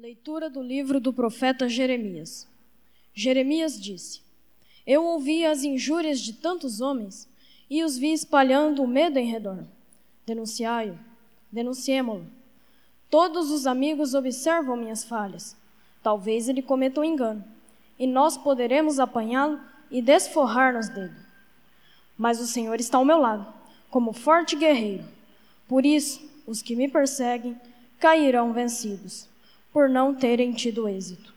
Leitura do livro do profeta Jeremias. Jeremias disse: Eu ouvi as injúrias de tantos homens e os vi espalhando o medo em redor. Denunciai-o, denunciemo-lo. Todos os amigos observam minhas falhas. Talvez ele cometa um engano, e nós poderemos apanhá-lo e desforrar-nos dele. Mas o Senhor está ao meu lado, como forte guerreiro. Por isso, os que me perseguem cairão vencidos por não terem tido êxito.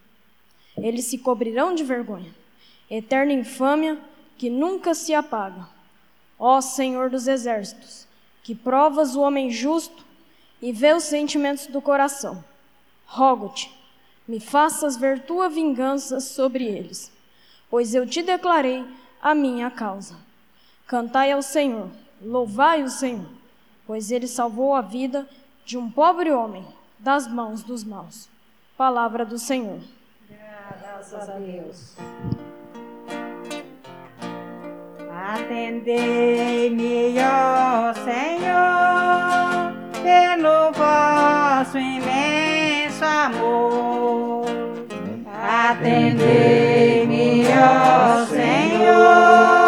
Eles se cobrirão de vergonha, eterna infâmia que nunca se apaga. Ó Senhor dos exércitos, que provas o homem justo e vê os sentimentos do coração, rogo-te, me faças ver tua vingança sobre eles, pois eu te declarei a minha causa. Cantai ao Senhor, louvai o Senhor, pois ele salvou a vida de um pobre homem das mãos dos maus. Palavra do Senhor. Graças a Deus. Atendei-me, ó Senhor, pelo vosso imenso amor. Atendei-me, ó Senhor,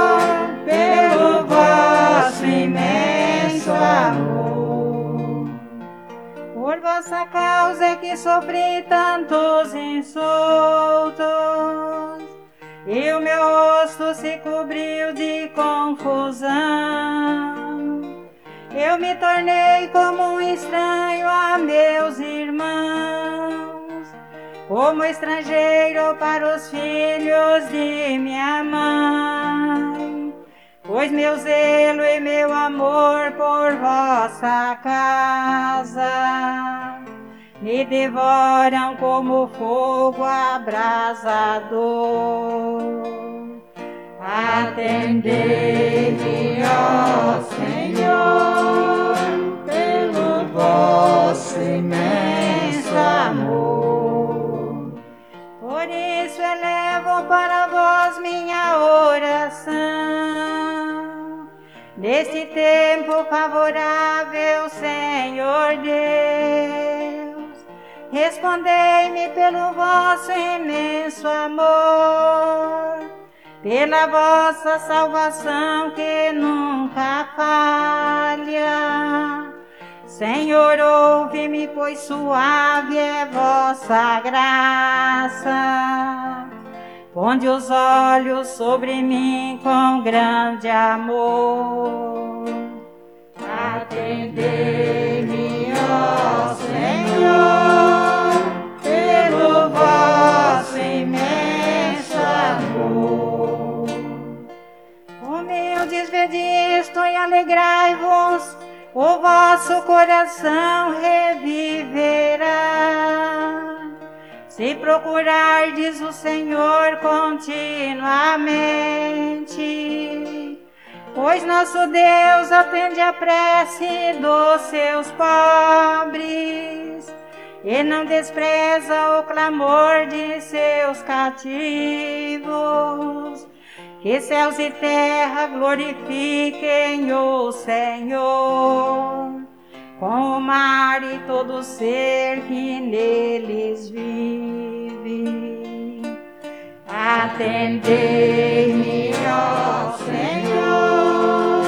Por vossa causa é que sofri tantos insultos, e o meu rosto se cobriu de confusão. Eu me tornei como um estranho a meus irmãos, como estrangeiro para os filhos de minha mãe. Pois meu zelo e meu amor por vossa casa me devoram como fogo abrasador. Atendei-me, ó Senhor, pelo vosso imenso amor. Por isso elevo para vós minha oração. Neste tempo favorável, Senhor Deus, respondei-me pelo vosso imenso amor pela vossa salvação que nunca falha. Senhor, ouve-me, pois suave é vossa graça. Ponde os olhos sobre mim com grande amor. Atendei-me, ó Senhor, pelo vosso imenso amor. Humildes vedisto e alegrai-vos, o vosso coração reviverá. Procurardes o Senhor continuamente, pois nosso Deus atende a prece dos seus pobres e não despreza o clamor de seus cativos. Que céus e terra glorifiquem o Senhor, com o mar e todo ser que neles vive. Atendei-me, ó Senhor,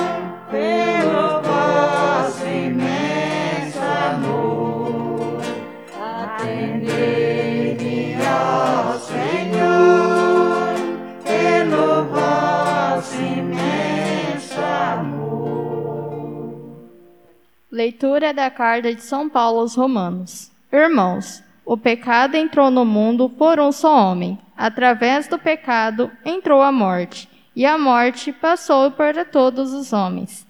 pelo vosso imenso amor. Atendei-me, ó Senhor, pelo vosso imenso amor. Leitura da carta de São Paulo aos Romanos. Irmãos, o pecado entrou no mundo por um só homem. Através do pecado entrou a morte, e a morte passou para todos os homens.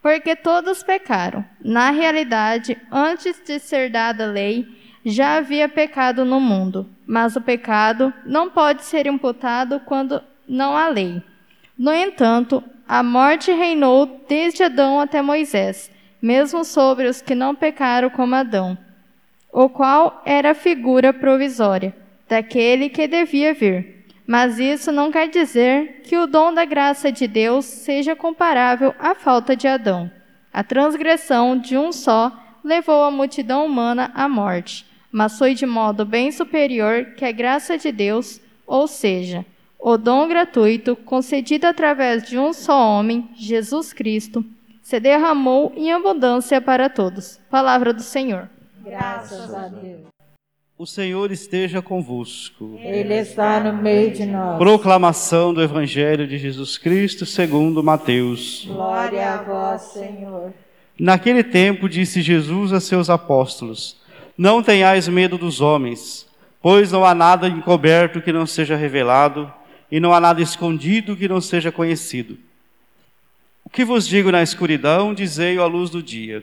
Porque todos pecaram. Na realidade, antes de ser dada a lei, já havia pecado no mundo, mas o pecado não pode ser imputado quando não há lei. No entanto, a morte reinou desde Adão até Moisés, mesmo sobre os que não pecaram como Adão, o qual era a figura provisória daquele que devia vir. Mas isso não quer dizer que o dom da graça de Deus seja comparável à falta de Adão. A transgressão de um só levou a multidão humana à morte, mas foi de modo bem superior que a graça de Deus, ou seja, o dom gratuito concedido através de um só homem, Jesus Cristo, se derramou em abundância para todos. Palavra do Senhor. Graças a Deus. O Senhor esteja convosco. Ele está no meio de nós. Proclamação do Evangelho de Jesus Cristo segundo Mateus. Glória a vós, Senhor. Naquele tempo disse Jesus a seus apóstolos: Não tenhais medo dos homens, pois não há nada encoberto que não seja revelado, e não há nada escondido que não seja conhecido. O que vos digo na escuridão, dizei-o à luz do dia.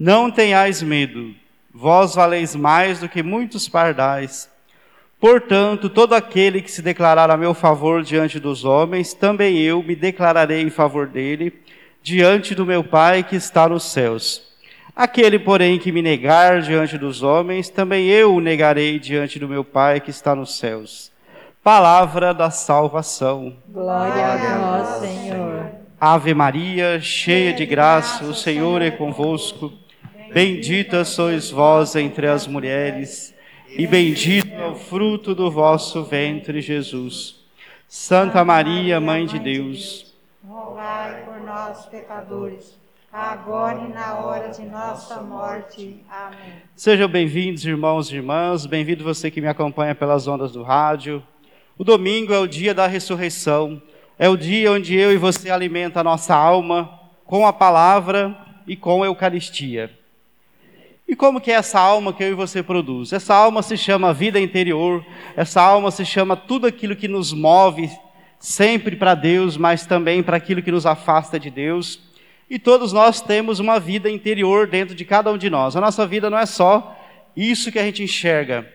Não tenhais medo, vós valeis mais do que muitos pardais. Portanto, todo aquele que se declarar a meu favor diante dos homens, também eu me declararei em favor dele, diante do meu Pai que está nos céus. Aquele, porém, que me negar diante dos homens, também eu o negarei diante do meu Pai que está nos céus. Palavra da salvação. Glória a vós, Senhor. Ave Maria, cheia de graça, o Senhor é convosco. Bendita sois vós entre as mulheres, e bendito é o fruto do vosso ventre, Jesus. Santa Maria, Mãe de Deus, rogai por nós, pecadores, agora e na hora de nossa morte. Amém. Sejam bem-vindos, irmãos e irmãs, bem-vindo você que me acompanha pelas ondas do rádio. O domingo é o dia da ressurreição, é o dia onde eu e você alimenta a nossa alma com a palavra e com a Eucaristia. E como que é essa alma que eu e você produz? Essa alma se chama vida interior, essa alma se chama tudo aquilo que nos move sempre para Deus, mas também para aquilo que nos afasta de Deus. E todos nós temos uma vida interior dentro de cada um de nós. A nossa vida não é só isso que a gente enxerga.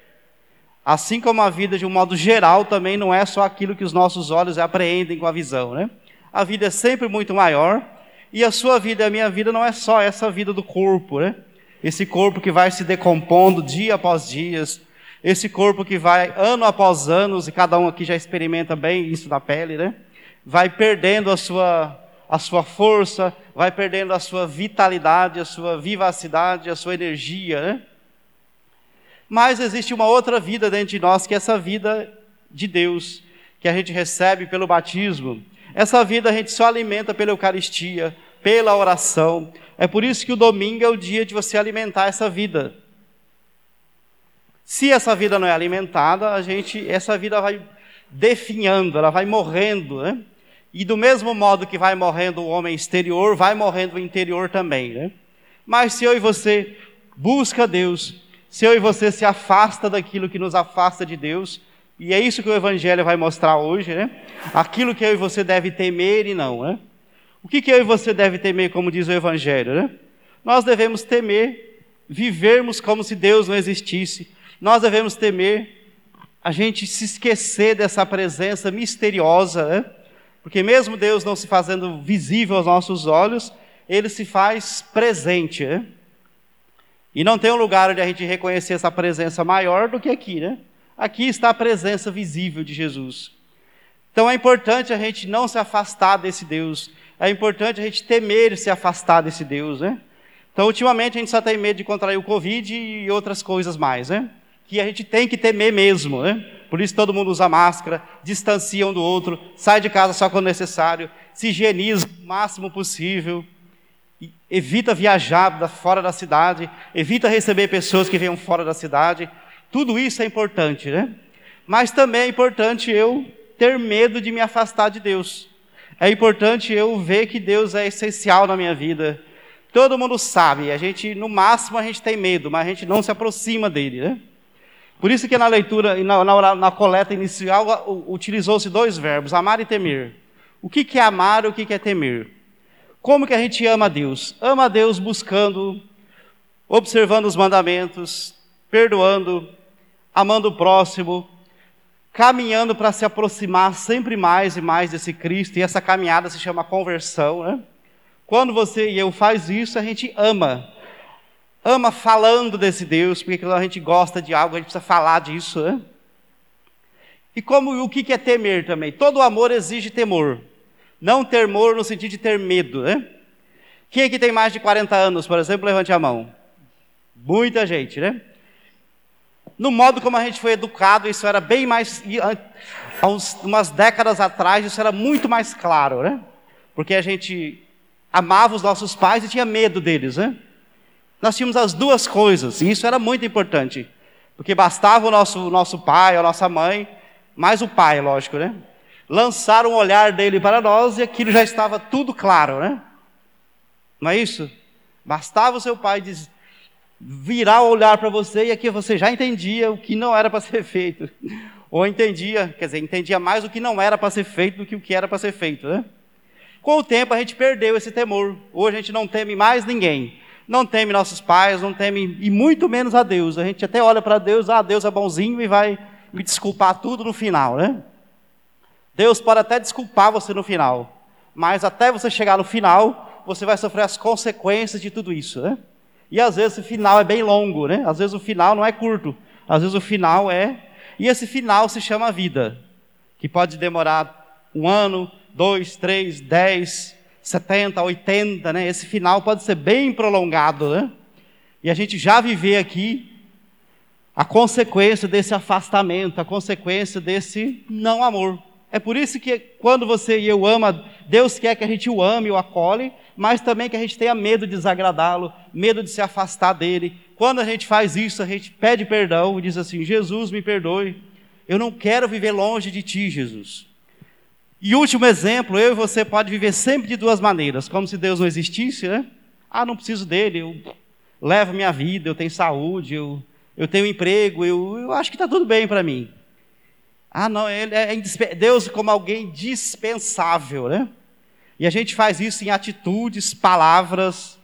Assim como a vida, de um modo geral, também não é só aquilo que os nossos olhos apreendem com a visão, né? A vida é sempre muito maior, e a sua vida a minha vida não é só essa vida do corpo, né? Esse corpo que vai se decompondo dia após dia, esse corpo que vai ano após ano, e cada um aqui já experimenta bem isso na pele, né? Vai perdendo a sua, a sua força, vai perdendo a sua vitalidade, a sua vivacidade, a sua energia, né? Mas existe uma outra vida dentro de nós, que é essa vida de Deus, que a gente recebe pelo batismo. Essa vida a gente só alimenta pela Eucaristia, pela oração. É por isso que o domingo é o dia de você alimentar essa vida. Se essa vida não é alimentada, a gente, essa vida vai definhando, ela vai morrendo, né? E do mesmo modo que vai morrendo o homem exterior, vai morrendo o interior também, né? Mas se eu e você busca Deus, se eu e você se afasta daquilo que nos afasta de Deus, e é isso que o Evangelho vai mostrar hoje, né? Aquilo que eu e você deve temer e não, né? O que, que eu e você deve temer, como diz o Evangelho, né? Nós devemos temer vivermos como se Deus não existisse. Nós devemos temer a gente se esquecer dessa presença misteriosa, né? Porque mesmo Deus não se fazendo visível aos nossos olhos, ele se faz presente, né? E não tem um lugar onde a gente reconhecer essa presença maior do que aqui, né? Aqui está a presença visível de Jesus. Então é importante a gente não se afastar desse Deus, é importante a gente temer e se afastar desse Deus, né? Então, ultimamente, a gente só tem medo de contrair o Covid e outras coisas mais, né? Que a gente tem que temer mesmo, né? Por isso todo mundo usa máscara, distancia um do outro, sai de casa só quando necessário, se higieniza o máximo possível, evita viajar fora da cidade, evita receber pessoas que venham fora da cidade. Tudo isso é importante, né? Mas também é importante eu ter medo de me afastar de Deus. É importante eu ver que Deus é essencial na minha vida. Todo mundo sabe, a gente, no máximo, a gente tem medo, mas a gente não se aproxima dele, né? Por isso que na leitura, na, na, na coleta inicial, utilizou-se dois verbos, amar e temer. O que, que é amar e o que, que é temer? Como que a gente ama a Deus? Ama a Deus buscando, observando os mandamentos, perdoando, amando o próximo, caminhando para se aproximar sempre mais e mais desse Cristo, e essa caminhada se chama conversão, né? Quando você e eu faz isso, a gente ama. Ama falando desse Deus, porque quando a gente gosta de algo, a gente precisa falar disso, né? E como o que é temer também? Todo amor exige temor. Não temor no sentido de ter medo, né? Quem aqui tem mais de 40 anos, por exemplo, levante a mão. Muita gente, né? No modo como a gente foi educado, isso era bem mais. Há umas décadas atrás, isso era muito mais claro, né? Porque a gente amava os nossos pais e tinha medo deles, né? Nós tínhamos as duas coisas, e isso era muito importante. Porque bastava o nosso, nosso pai, a nossa mãe, mais o pai, lógico, né? Lançar um olhar dele para nós e aquilo já estava tudo claro, né? Não é isso? Bastava o seu pai dizer, virar o olhar para você e aqui você já entendia o que não era para ser feito. Ou entendia, quer dizer, entendia mais o que não era para ser feito do que o que era para ser feito, né? Com o tempo a gente perdeu esse temor. Hoje a gente não teme mais ninguém. Não teme nossos pais, não teme, e muito menos a Deus. A gente até olha para Deus, ah, Deus é bonzinho e vai me desculpar tudo no final, né? Deus pode até desculpar você no final, mas até você chegar no final, você vai sofrer as consequências de tudo isso, né? E às vezes o final é bem longo, né? Às vezes o final não é curto. Às vezes o final é. E esse final se chama vida, que pode demorar um ano, dois, três, dez, setenta, oitenta, né? Esse final pode ser bem prolongado, né? E a gente já viver aqui a consequência desse afastamento, a consequência desse não amor. É por isso que quando você e eu ama, Deus quer que a gente o ame, o acolhe, mas também que a gente tenha medo de desagradá-lo, medo de se afastar dele. Quando a gente faz isso, a gente pede perdão e diz assim: Jesus, me perdoe, eu não quero viver longe de ti, Jesus. E último exemplo, eu e você pode viver sempre de duas maneiras, como se Deus não existisse, né? Ah, não preciso dele, eu levo minha vida, eu tenho saúde, eu, eu tenho emprego, eu, eu acho que está tudo bem para mim. Ah, não, ele é Deus como alguém dispensável, né? E a gente faz isso em atitudes, palavras.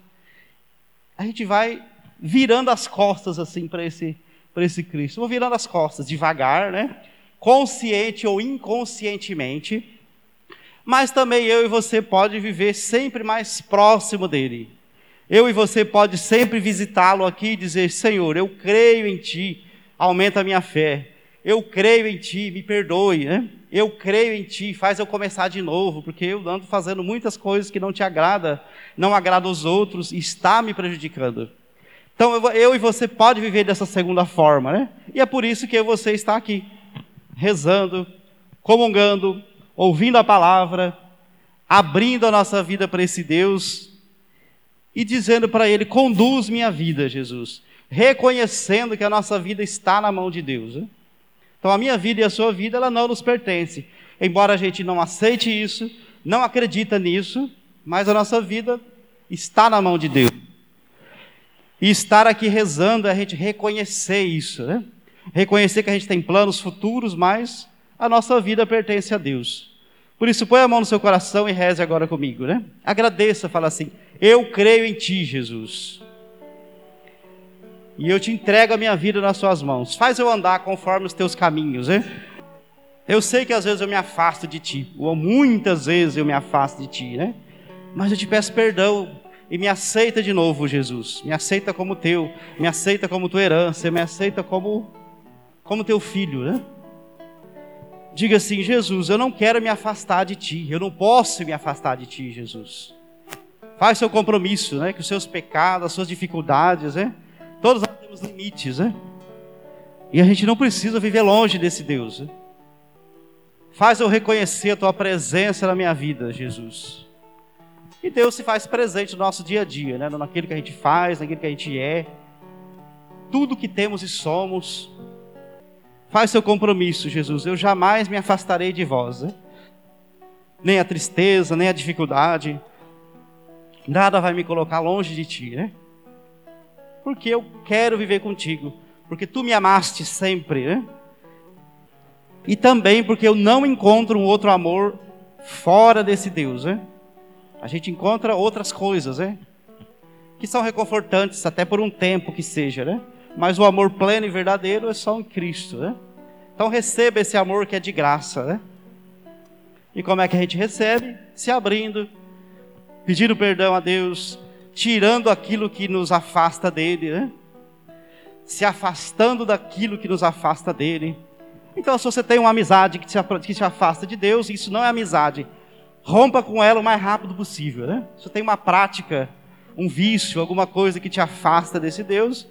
A gente vai virando as costas assim para esse, para esse Cristo. Vou virando as costas devagar, né? Consciente ou inconscientemente. Mas também eu e você pode viver sempre mais próximo dele. Eu e você pode sempre visitá-lo aqui e dizer: Senhor, eu creio em Ti, aumenta a minha fé. Eu creio em Ti, me perdoe, né? Eu creio em Ti, faz eu começar de novo, porque eu ando fazendo muitas coisas que não te agrada, não agrada aos outros e está me prejudicando. Então eu, eu e você pode viver dessa segunda forma, né? E é por isso que eu você está aqui, rezando, comungando, ouvindo a palavra, abrindo a nossa vida para esse Deus e dizendo para Ele: conduz minha vida, Jesus, reconhecendo que a nossa vida está na mão de Deus. Né? Então a minha vida e a sua vida, ela não nos pertence. Embora a gente não aceite isso, não acredita nisso, mas a nossa vida está na mão de Deus. E estar aqui rezando é a gente reconhecer isso, né? Reconhecer que a gente tem planos futuros, mas a nossa vida pertence a Deus. Por isso, põe a mão no seu coração e reze agora comigo, né? Agradeça, fala assim: Eu creio em Ti, Jesus e eu te entrego a minha vida nas suas mãos. Faz eu andar conforme os teus caminhos, hein? Eu sei que às vezes eu me afasto de ti, ou muitas vezes eu me afasto de ti, né? Mas eu te peço perdão e me aceita de novo, Jesus. Me aceita como teu, me aceita como tua herança, me aceita como como teu filho, né? Diga assim, Jesus, eu não quero me afastar de ti, eu não posso me afastar de ti, Jesus. Faz seu compromisso, né? Que os seus pecados, as suas dificuldades, né? Todos nós temos limites, né? E a gente não precisa viver longe desse Deus. Né? Faz eu reconhecer a tua presença na minha vida, Jesus. E Deus se faz presente no nosso dia a dia, né? naquilo que a gente faz, naquilo que a gente é. Tudo que temos e somos. Faz seu compromisso, Jesus. Eu jamais me afastarei de vós. Né? Nem a tristeza, nem a dificuldade. Nada vai me colocar longe de ti, né? Porque eu quero viver contigo, porque tu me amaste sempre, né? E também porque eu não encontro um outro amor fora desse Deus, né? A gente encontra outras coisas, né? Que são reconfortantes até por um tempo que seja, né? Mas o amor pleno e verdadeiro é só em Cristo, né? Então receba esse amor que é de graça, né? E como é que a gente recebe? Se abrindo, pedindo perdão a Deus, tirando aquilo que nos afasta dele, né? Se afastando daquilo que nos afasta dele. Então, se você tem uma amizade que te, afasta de Deus, isso não é amizade. Rompa com ela o mais rápido possível, né? Se você tem uma prática, um vício, alguma coisa que te afasta desse Deus,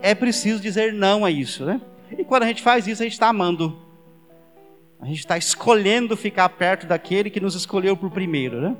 é preciso dizer não a isso, né? E quando a gente faz isso, a gente está amando. A gente está escolhendo ficar perto daquele que nos escolheu por primeiro, né?